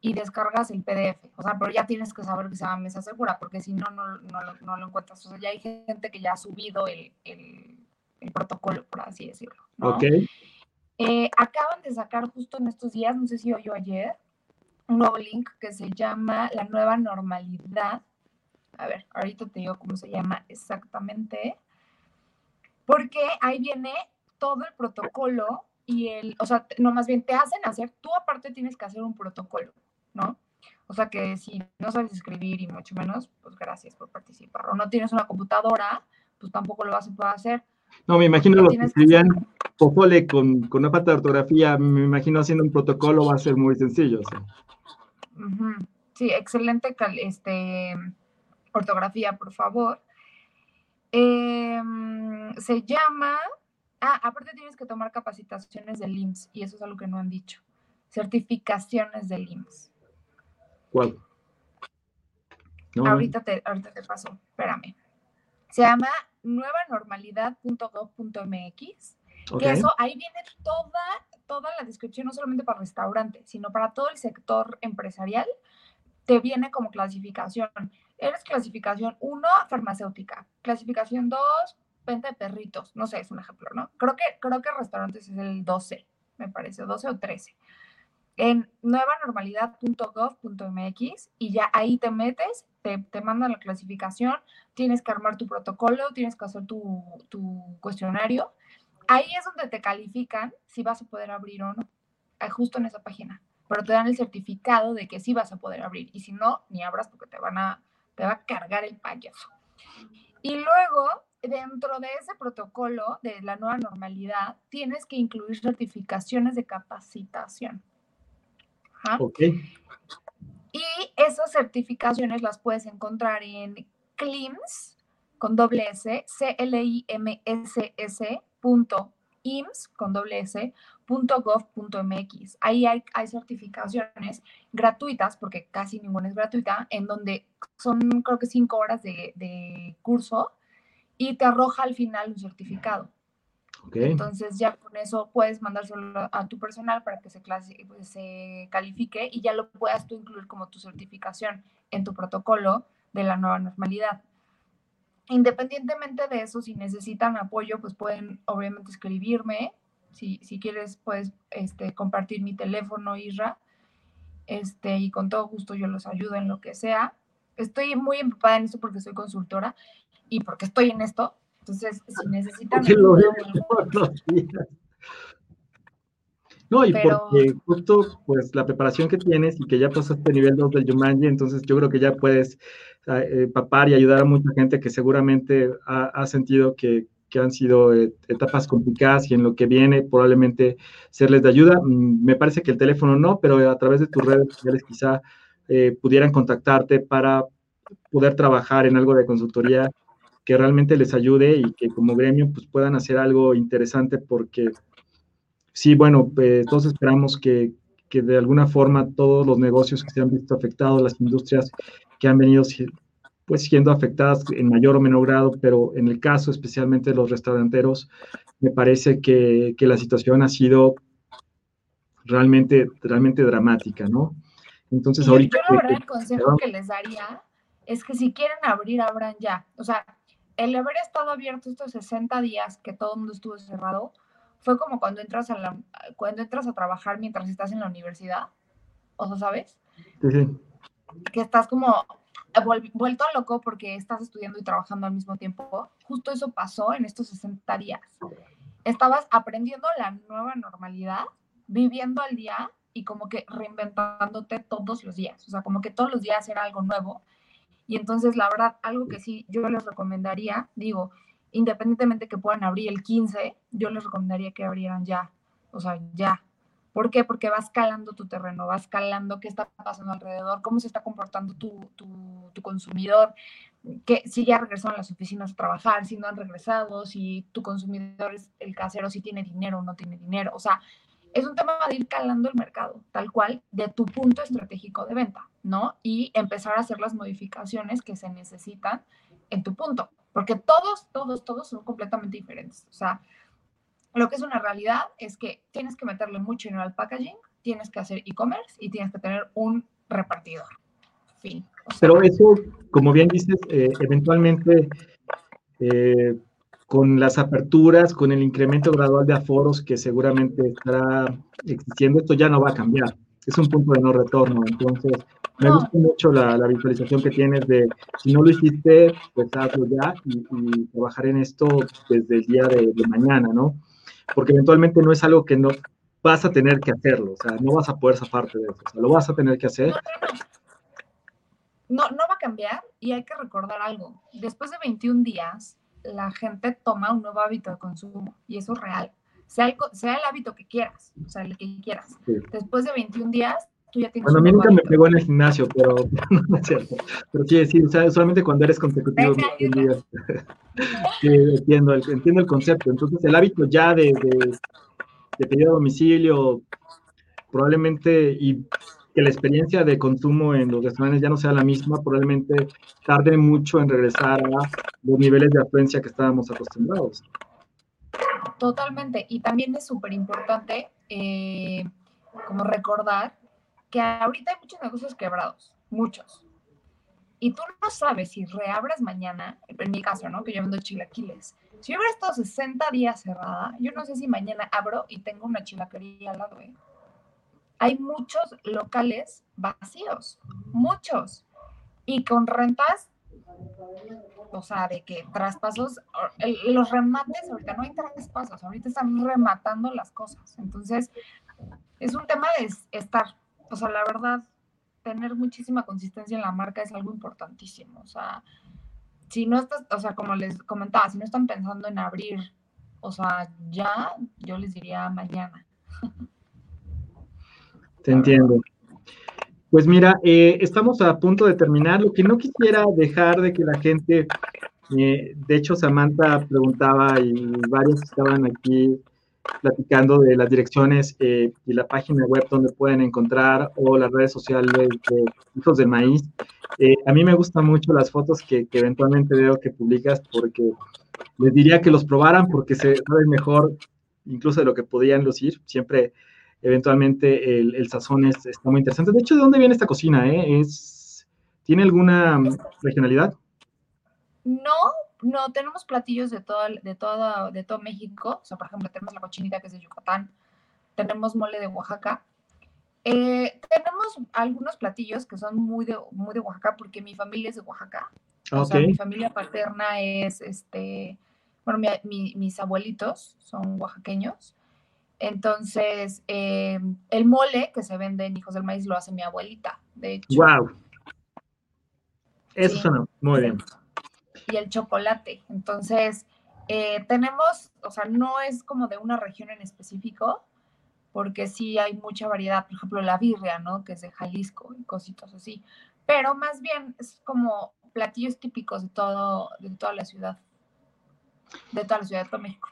y descargas el PDF. O sea, pero ya tienes que saber que se llama mesa segura, porque si no, no, no, lo encuentras. O sea, ya hay gente que ya ha subido el, protocolo, por así decirlo. Ok. Eh, acaban de sacar justo en estos días, no sé si oyó ayer, un nuevo link que se llama La Nueva Normalidad. A ver, ahorita te digo cómo se llama exactamente. Porque ahí viene todo el protocolo y el, o sea, no, más bien te hacen hacer, tú aparte tienes que hacer un protocolo, ¿no? O sea que si no sabes escribir y mucho menos, pues gracias por participar. O no tienes una computadora, pues tampoco lo vas a poder hacer. No, me imagino lo que escribían con, con una falta de ortografía, me imagino haciendo un protocolo va a ser muy sencillo. Sí, excelente este, ortografía, por favor. Em, se llama Ah, aparte tienes que tomar capacitaciones del IMSS y eso es algo que no han dicho. Certificaciones del IMSS. ¿Cuál? ahorita, te, ahorita te paso, espérame. Se llama nuevanormalidad.gov.mx, que eso, ahí viene toda, toda la descripción, no solamente para restaurantes, sino para todo el sector empresarial, te viene como clasificación. Eres clasificación 1, farmacéutica. Clasificación 2, venta de perritos, no sé, es un ejemplo, ¿no? Creo que, creo que restaurantes es el 12, me parece, 12 o 13. En nuevanormalidad.gov.mx y ya ahí te metes te, te mandan la clasificación, tienes que armar tu protocolo, tienes que hacer tu, tu cuestionario. Ahí es donde te califican si vas a poder abrir o no, justo en esa página. Pero te dan el certificado de que sí vas a poder abrir. Y si no, ni abras porque te van a, te va a cargar el payaso. Y luego, dentro de ese protocolo de la nueva normalidad, tienes que incluir certificaciones de capacitación. Ok. Y esas certificaciones las puedes encontrar en CLIMS, con doble S, c l i m s s punto ims con doble s punto gov punto mx. Ahí hay, hay, certificaciones gratuitas, porque casi ninguna es gratuita, en donde son creo que cinco horas de, de curso y te arroja al final un certificado. Entonces ya con eso puedes mandárselo a tu personal para que se, clase, pues, se califique y ya lo puedas tú incluir como tu certificación en tu protocolo de la nueva normalidad. Independientemente de eso, si necesitan apoyo, pues pueden obviamente escribirme. Si, si quieres, puedes este, compartir mi teléfono, Isra. Este, y con todo gusto yo los ayudo en lo que sea. Estoy muy empapada en esto porque soy consultora y porque estoy en esto. Entonces, si necesitan... No, y porque justo pues la preparación que tienes y que ya pasaste nivel 2 del Yumanji, entonces yo creo que ya puedes eh, papar y ayudar a mucha gente que seguramente ha, sentido que, que, han sido eh, etapas complicadas y en lo que viene probablemente serles de ayuda. Mm, me parece que el teléfono no, pero a través de tus redes sociales quizá eh, pudieran contactarte para poder trabajar en algo de consultoría que realmente les ayude y que como gremio pues puedan hacer algo interesante porque sí, bueno, pues, esperamos que, que, de alguna forma todos los negocios que se han visto afectados, las industrias que han venido pues siendo afectadas en mayor o menor grado, pero en el caso especialmente de los restauranteros, me parece que, que la situación ha sido realmente, realmente dramática, ¿no? Entonces, ahorita... Yo, la verdad, el consejo que les daría es que si quieren abrir, abran ya. O sea, el haber estado abierto estos 60 días que todo el mundo estuvo cerrado, fue como cuando entras a la, cuando entras a trabajar mientras estás en la universidad. O sea, ¿sabes? Sí, Que estás como vuelto loco porque estás estudiando y trabajando al mismo tiempo. Justo eso pasó en estos 60 días. Estabas aprendiendo la nueva normalidad, viviendo al día y como que reinventándote todos los días. O sea, como que todos los días era algo nuevo y entonces, la verdad, algo que sí yo les recomendaría, digo, independientemente que puedan abrir el 15, yo les recomendaría que abrieran ya, o sea, ya. ¿Por qué? Porque vas calando tu terreno, vas calando qué está pasando alrededor, cómo se está comportando tu, tu, consumidor, que si ya regresaron a las oficinas a trabajar, si no han regresado, si tu consumidor es el casero, si tiene dinero o no tiene dinero. O sea, es un tema de ir calando el mercado, tal cual, de tu punto estratégico de venta, ¿no? Y empezar a hacer las modificaciones que se necesitan en tu punto, porque todos, todos, todos son completamente diferentes. O sea, lo que es una realidad es que tienes que meterle mucho dinero al packaging, tienes que hacer e-commerce y tienes que tener un repartidor. Fin. Pero eso, como bien dices, eh, eventualmente eh, con las aperturas, con el incremento gradual de aforos que seguramente estará existiendo, esto ya no va a cambiar. Es un punto de no retorno. Entonces, me gusta mucho la, visualización que tienes de, si no lo hiciste, pues hazlo ya y, trabajar en esto desde el día de, mañana, ¿no? Porque eventualmente no es algo que no vas a tener que hacerlo, o sea, no vas a poder zafarte de eso, o sea, lo vas a tener que hacer. No, no, va a cambiar y hay que recordar algo. Después de 21 días, la gente toma un nuevo hábito de consumo y eso es real. Sea el, sea el hábito que quieras, o sea, el que quieras. Después de 21 días, tú ya tienes Bueno, a mí nunca me pegó en el gimnasio, pero no es cierto. Pero sí, sí, o sea, solamente cuando eres consecutivo. sí, entiendo, el, entiendo el concepto. Entonces, el hábito ya de, de, de pedir a domicilio, probablemente, y que la experiencia de consumo en los restaurantes ya no sea la misma, probablemente tarde mucho en regresar a los niveles de afluencia que estábamos acostumbrados. Totalmente. Y también es súper importante eh, como recordar que ahorita hay muchos negocios quebrados, muchos. Y tú no sabes si reabres mañana, en mi caso, ¿no? Que yo vendo chilaquiles. Si yo hubiera estado 60 días cerrada, yo no sé si mañana abro y tengo una chilaquería al lado, ¿eh? hay muchos locales vacíos, muchos. Y con rentas, o sea, de que traspasos, los remates, ahorita no hay traspasos, ahorita están rematando las cosas. Entonces, es un tema de estar, o sea, la verdad, tener muchísima consistencia en la marca es algo importantísimo. O sea, si no estás, o sea, como les comentaba, si no están pensando en abrir, o sea, ya, yo les diría mañana. Te entiendo. Pues mira, eh, estamos a punto de terminar. Lo que no quisiera dejar de que la gente, eh, de hecho Samantha preguntaba y varios estaban aquí platicando de las direcciones eh, y la página web donde pueden encontrar o las redes sociales de Hijos del Maíz. a mí me gustan mucho las fotos que, que, eventualmente veo que publicas porque les diría que los probaran porque se saben mejor incluso de lo que podían lucir. Siempre eventualmente el, sazón es, está muy interesante. De hecho, ¿de dónde viene esta cocina? Eh? ¿Es, ¿Tiene alguna regionalidad? No, no, tenemos platillos de todo, de, todo, de todo México. O sea, por ejemplo, tenemos la cochinita que es de Yucatán, tenemos mole de Oaxaca. Eh, tenemos algunos platillos que son muy de, muy de Oaxaca porque mi familia es de Oaxaca. O sea, mi familia paterna es, este, bueno, mis abuelitos son oaxaqueños. Entonces, eh, el mole que se vende en Hijos del Maíz lo hace mi abuelita, de hecho. ¡Wow! Eso suena muy bien. Y el chocolate. Entonces, eh, tenemos, o sea, no es como de una región en específico, porque sí hay mucha variedad. Por ejemplo, la birria, ¿no? Que es de Jalisco y cositas así. Pero más bien es como platillos típicos de, todo, de toda la ciudad. De toda la ciudad de México.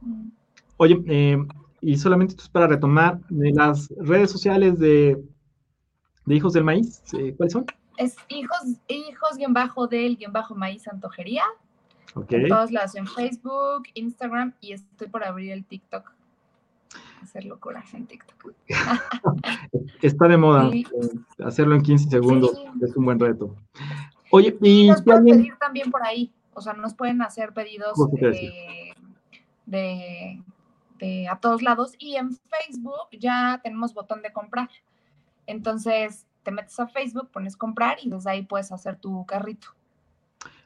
Mm. Oye, eh, y solamente para retomar de las redes sociales de, Hijos del Maíz, eh, ¿cuáles son? Es hijos, hijos guion bajo del guion bajo maíz antojería. Ok. En todos lados, en Facebook, Instagram y estoy por abrir el TikTok. Hacer locuras en TikTok. Está de moda eh, hacerlo en 15 segundos, es un buen reto. Oye, y, nos pueden pedir también por ahí, o sea, nos pueden hacer pedidos de a todos lados y en Facebook ya tenemos botón de comprar. Entonces te metes a Facebook, pones comprar y desde ahí puedes hacer tu carrito.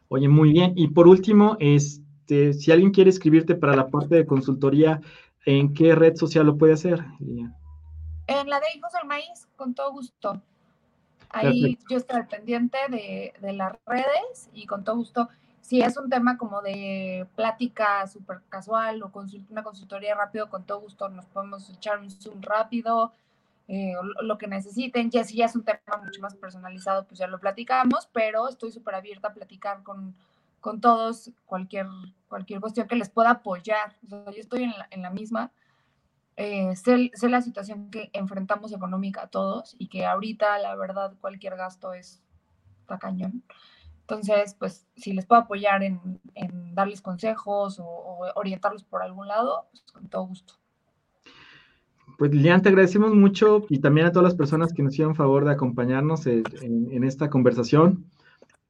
Oye, muy bien. Y por último, este, si alguien quiere escribirte para la parte de consultoría, ¿en qué red social lo puede hacer? En la de Hijos del Maíz, con todo gusto. Ahí yo estoy pendiente de, de, las redes y con todo gusto si es un tema como de plática súper casual o una consultoría rápido, con todo gusto nos podemos echar un Zoom rápido, eh, lo que necesiten. Ya si ya es un tema mucho más personalizado, pues ya lo platicamos, pero estoy súper abierta a platicar con, con todos cualquier, cualquier cuestión que les pueda apoyar. yo estoy en la, en la misma. Eh, sé, sé, la situación que enfrentamos económica todos y que ahorita, la verdad, cualquier gasto es tacañón. Entonces, pues si les puedo apoyar en, darles consejos o, orientarlos por algún lado, pues con todo gusto. Pues Lilian, te agradecemos mucho y también a todas las personas que nos hicieron favor de acompañarnos en, esta conversación.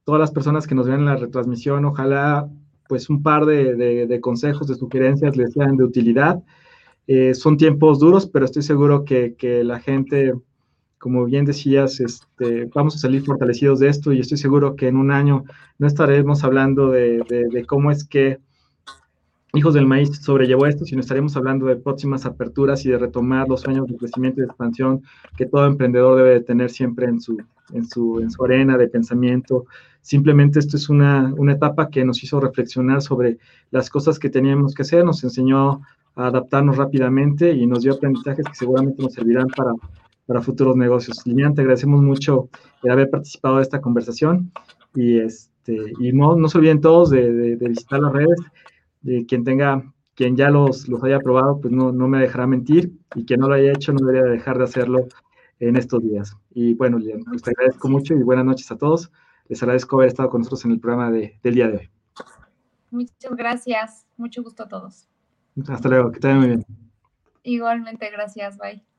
Todas las personas que nos ven en la retransmisión, ojalá pues un par de, consejos, de sugerencias les sean de utilidad. Eh, son tiempos duros, pero estoy seguro que, que la gente como bien decías, este, vamos a salir fortalecidos de esto y estoy seguro que en un año no estaremos hablando de, cómo es que Hijos del Maíz sobrellevó esto, sino estaremos hablando de próximas aperturas y de retomar los sueños de crecimiento y de expansión que todo emprendedor debe de tener siempre en su, en su, en su arena de pensamiento. Simplemente esto es una, una etapa que nos hizo reflexionar sobre las cosas que teníamos que hacer, nos enseñó a adaptarnos rápidamente y nos dio aprendizajes que seguramente nos servirán para para futuros negocios. Lilian, te agradecemos mucho de haber participado de esta conversación y, este, y no, no se olviden todos de, visitar las redes. De quien tenga, quien ya los, los haya probado, pues no, no me dejará mentir y quien no lo haya hecho no debería dejar de hacerlo en estos días. Y bueno, Lilian, pues te agradezco mucho y buenas noches a todos. Les agradezco haber estado con nosotros en el programa de, del día de hoy. Muchas gracias. Mucho gusto a todos. Hasta luego. Que te vaya muy bien. Igualmente, gracias. Bye.